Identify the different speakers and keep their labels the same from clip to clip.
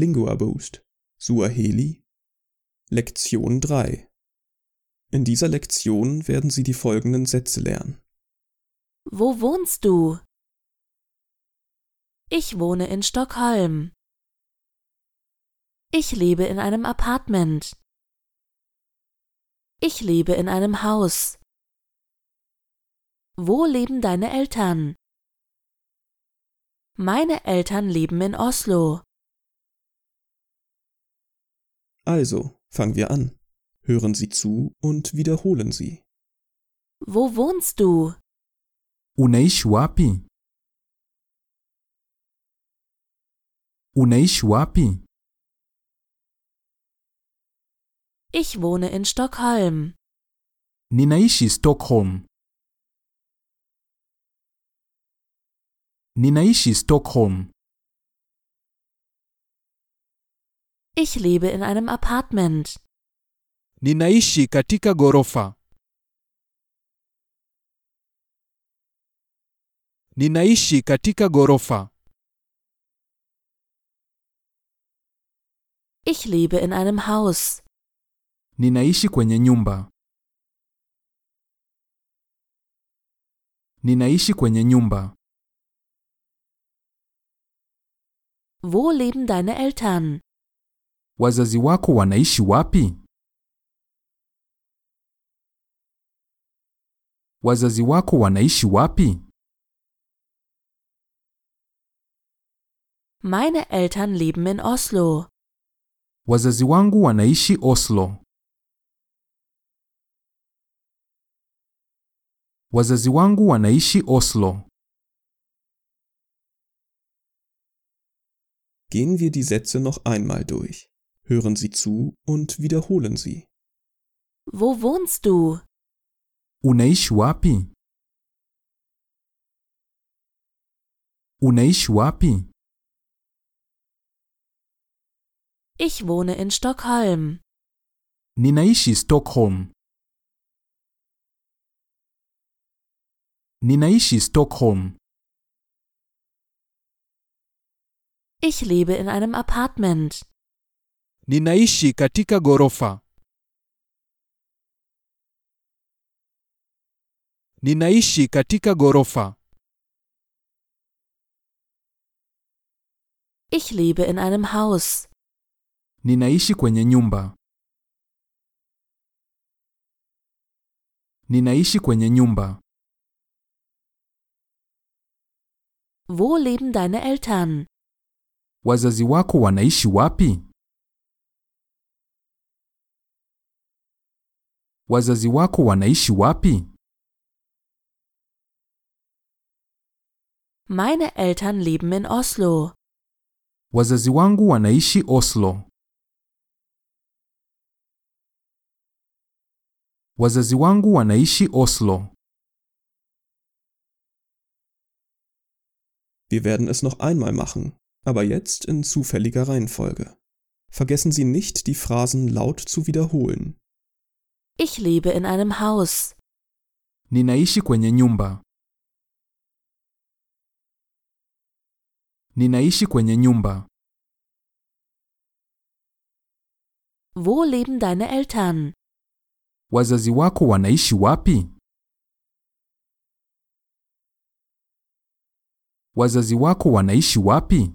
Speaker 1: Lingua Boost Suaheli Lektion 3 In dieser Lektion werden Sie die folgenden Sätze lernen.
Speaker 2: Wo wohnst du? Ich wohne in Stockholm. Ich lebe in einem Apartment. Ich lebe in einem Haus. Wo leben deine Eltern? Meine Eltern leben in Oslo.
Speaker 1: Also, fangen wir an. Hören Sie zu und wiederholen Sie.
Speaker 2: Wo wohnst du?
Speaker 3: Unaishi wapi? Unaishi wapi?
Speaker 2: Ich wohne in Stockholm.
Speaker 3: Ninaishi Stockholm. Ninaishi Stockholm.
Speaker 2: Ich lebe in einem Apartment.
Speaker 3: Ninaishi katika ghorofa. Ninaishi katika ghorofa.
Speaker 2: Ich lebe in einem Haus.
Speaker 3: Ninaishi kwenye nyumba. Ninaishi kwenye nyumba.
Speaker 2: Wo leben deine Eltern?
Speaker 3: Wazazi wako wanaishi wapi? Wazazi wako wanaishi wapi?
Speaker 2: Meine Eltern leben in Oslo.
Speaker 3: Wazazi wangu wanaishi Oslo. Wazazi wangu wanaishi Oslo.
Speaker 1: Gehen wir die Sätze noch einmal durch. Hören Sie zu und wiederholen Sie.
Speaker 2: Wo wohnst du?
Speaker 3: Unaishi wapi? Unaishi wapi?
Speaker 2: Ich wohne in Stockholm.
Speaker 3: Ninaishi Stockholm. Ninaishi Stockholm.
Speaker 2: Ich lebe in einem Apartment.
Speaker 3: Ninaishi katika ghorofa. Ninaishi katika ghorofa.
Speaker 2: Ich lebe in einem Haus.
Speaker 3: Ninaishi kwenye nyumba. Ninaishi kwenye nyumba.
Speaker 2: Wo leben deine Eltern?
Speaker 3: Wazazi wako wanaishi wapi? Wazazi wako wanaishi wapi?
Speaker 2: Meine Eltern leben in Oslo.
Speaker 3: Wazazi wangu wanaishi Oslo. Wazazi wangu wanaishi Oslo.
Speaker 1: Wir werden es noch einmal machen, aber jetzt in zufälliger Reihenfolge. Vergessen Sie nicht, die Phrasen laut zu wiederholen.
Speaker 2: Ich lebe in einem Haus.
Speaker 3: Ninaishi kwenye nyumba. Ninaishi kwenye nyumba.
Speaker 2: Wo leben deine Eltern?
Speaker 3: Wazazi wako wanaishi wapi? Wazazi wako wanaishi wapi?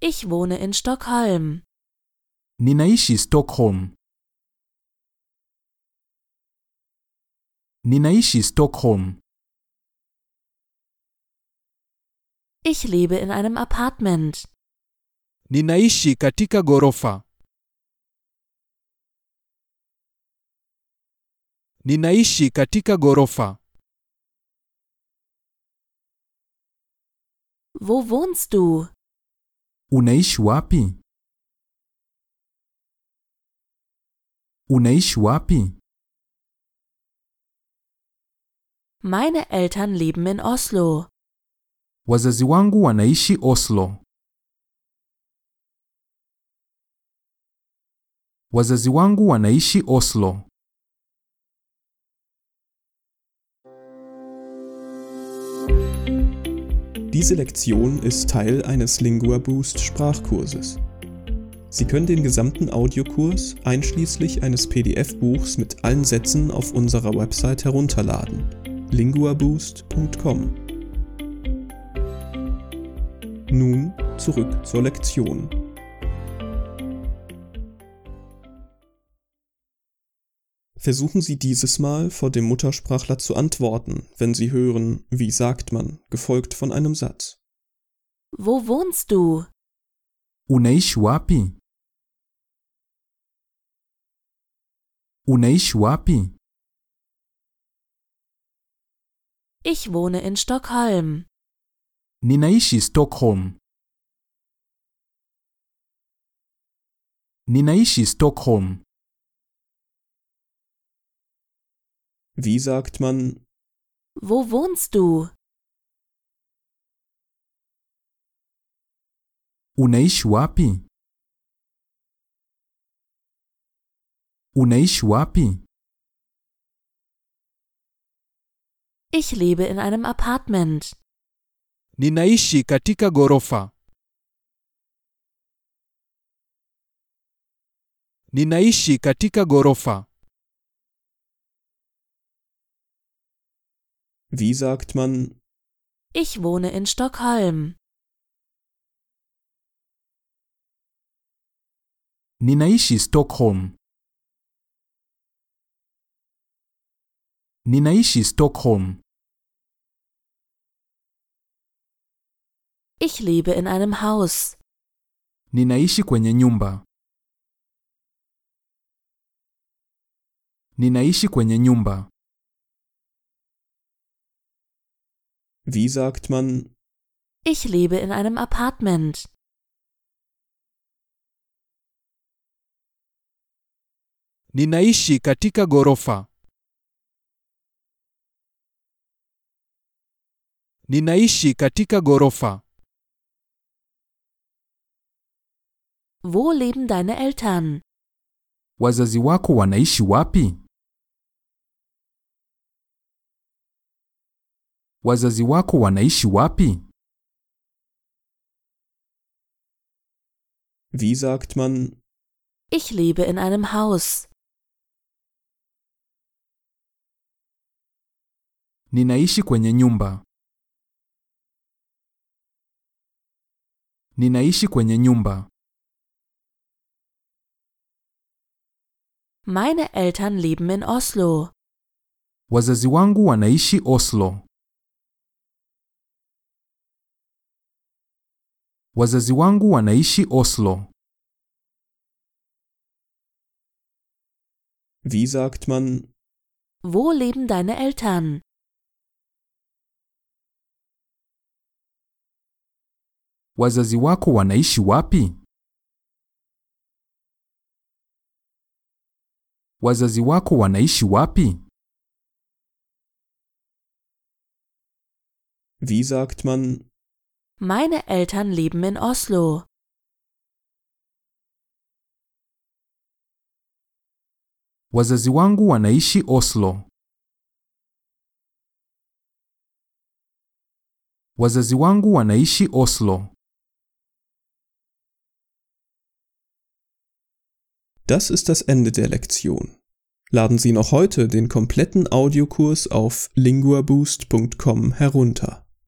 Speaker 2: Ich wohne in Stockholm.
Speaker 3: Ninaishi Stockholm. Ninaishi Stockholm.
Speaker 2: Ich lebe in einem Apartment.
Speaker 3: Ninaishi katika ghorofa. Ninaishi katika ghorofa.
Speaker 2: Wo wohnst du?
Speaker 3: Unaishi wapi? Unaishi wapi?
Speaker 2: Meine Eltern leben in Oslo.
Speaker 3: Wazazi wangu wanaishi Oslo. Wazazi wangu wanaishi Oslo.
Speaker 1: Diese Lektion ist Teil eines Lingua Boost Sprachkurses. Sie können den gesamten Audiokurs einschließlich eines PDF-Buchs mit allen Sätzen auf unserer Website herunterladen. linguaboost.com Nun zurück zur Lektion. Versuchen Sie dieses Mal vor dem Muttersprachler zu antworten, wenn Sie hören, wie sagt man, gefolgt von einem Satz.
Speaker 2: Wo wohnst du?
Speaker 3: Unaishi wapi? Unaishi wapi?
Speaker 2: Ich wohne in Stockholm.
Speaker 3: Ninaishi Stockholm. Ninaishi Stockholm.
Speaker 1: Wie sagt man,
Speaker 2: Wo wohnst du?
Speaker 3: Unaishi wapi? Unaishi wapi?
Speaker 2: Ich lebe in einem Apartment.
Speaker 3: Ninaishi katika ghorofa. Ninaishi katika ghorofa.
Speaker 1: wie sagt man,
Speaker 2: Ich wohne in Stockholm.
Speaker 3: Ninaishi Stockholm. Ninaishi Stockholm.
Speaker 2: Ich lebe in einem Haus.
Speaker 3: Ninaishi kwenye nyumba. Ninaishi kwenye nyumba.
Speaker 1: wie sagt man,
Speaker 2: Ich lebe in einem Apartment.
Speaker 3: Ninaishi katika ghorofa. Ninaishi katika ghorofa.
Speaker 2: Wo leben deine Eltern?
Speaker 3: Wazazi wako wanaishi wapi? Wazazi wako wanaishi wapi?
Speaker 1: wie sagt man,
Speaker 2: Ich lebe in einem Haus.
Speaker 3: Ninaishi kwenye nyumba. Ninaishi kwenye nyumba.
Speaker 2: Meine Eltern leben in Oslo.
Speaker 3: Wazazi wangu wanaishi Oslo. Wazazi wangu wanaishi Oslo.
Speaker 1: wie sagt man,
Speaker 2: Wo leben deine Eltern?
Speaker 3: Wazazi wako wanaishi wapi? Wazazi wako wanaishi wapi?
Speaker 1: wie sagt man,
Speaker 2: Meine Eltern leben in Oslo.
Speaker 3: Wazazi wangu wanaishi Oslo. Wazazi wangu wanaishi Oslo.
Speaker 1: Das ist das Ende der Lektion. Laden Sie noch heute den kompletten Audiokurs auf linguaboost.com herunter.